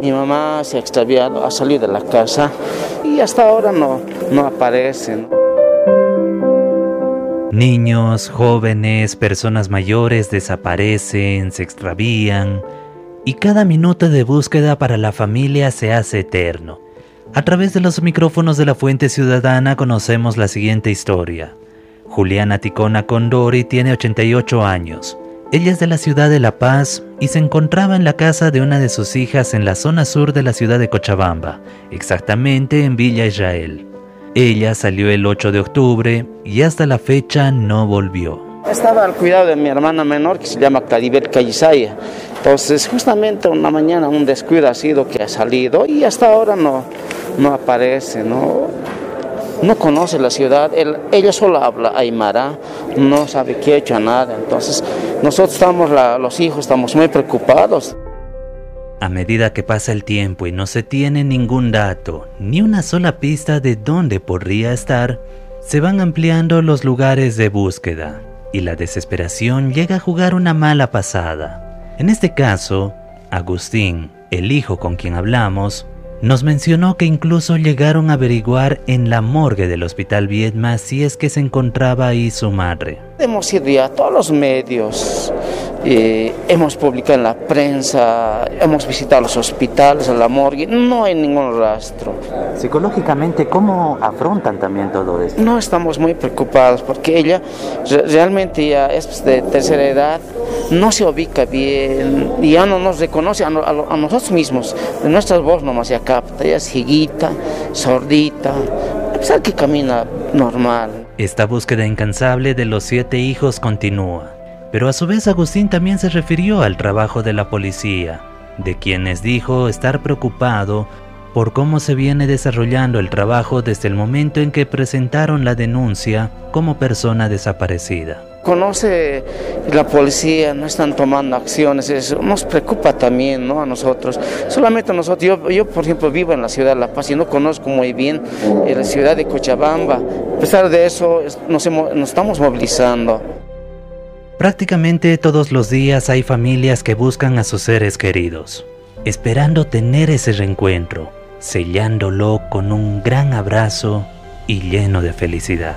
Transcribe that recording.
Mi mamá se ha extraviado, ha salido de la casa y hasta ahora no, no aparece. Niños, jóvenes, personas mayores desaparecen, se extravían y cada minuto de búsqueda para la familia se hace eterno. A través de los micrófonos de la Fuente Ciudadana conocemos la siguiente historia. Juliana Ticona Condori tiene 88 años. Ella es de la ciudad de La Paz y se encontraba en la casa de una de sus hijas en la zona sur de la ciudad de Cochabamba, exactamente en Villa Israel. Ella salió el 8 de octubre y hasta la fecha no volvió. Estaba al cuidado de mi hermana menor que se llama Cadibel Callisaya. Entonces, justamente una mañana un descuido ha sido que ha salido y hasta ahora no, no aparece, ¿no? No conoce la ciudad, ella solo habla aymara, no sabe hecho nada. Entonces, nosotros estamos, los hijos, estamos muy preocupados. A medida que pasa el tiempo y no se tiene ningún dato, ni una sola pista de dónde podría estar, se van ampliando los lugares de búsqueda y la desesperación llega a jugar una mala pasada. En este caso, Agustín, el hijo con quien hablamos, nos mencionó que incluso llegaron a averiguar en la morgue del Hospital Viedma si es que se encontraba ahí su madre. Hemos ido ya a todos los medios, eh, hemos publicado en la prensa, hemos visitado los hospitales, la morgue, no hay ningún rastro. Psicológicamente, ¿cómo afrontan también todo esto? No estamos muy preocupados porque ella realmente ya es de tercera edad, no se ubica bien, ya no nos reconoce a, nosotros mismos, de nuestras voz nomás ya capta, ella es cieguita, sordita, a pesar que camina normal. Esta búsqueda incansable de los siete hijos continúa. Pero a su vez Agustín también se refirió al trabajo de la policía, de quienes dijo estar preocupado por cómo se viene desarrollando el trabajo desde el momento en que presentaron la denuncia como persona desaparecida. Conoce la policía, no están tomando acciones, eso nos preocupa también ¿no? a nosotros. Solamente nosotros, yo, yo por ejemplo vivo en la ciudad de La Paz y no conozco muy bien eh, la ciudad de Cochabamba. A pesar de eso, nos, nos estamos movilizando. Prácticamente todos los días hay familias que buscan a sus seres queridos, esperando tener ese reencuentro, sellándolo con un gran abrazo y lleno de felicidad.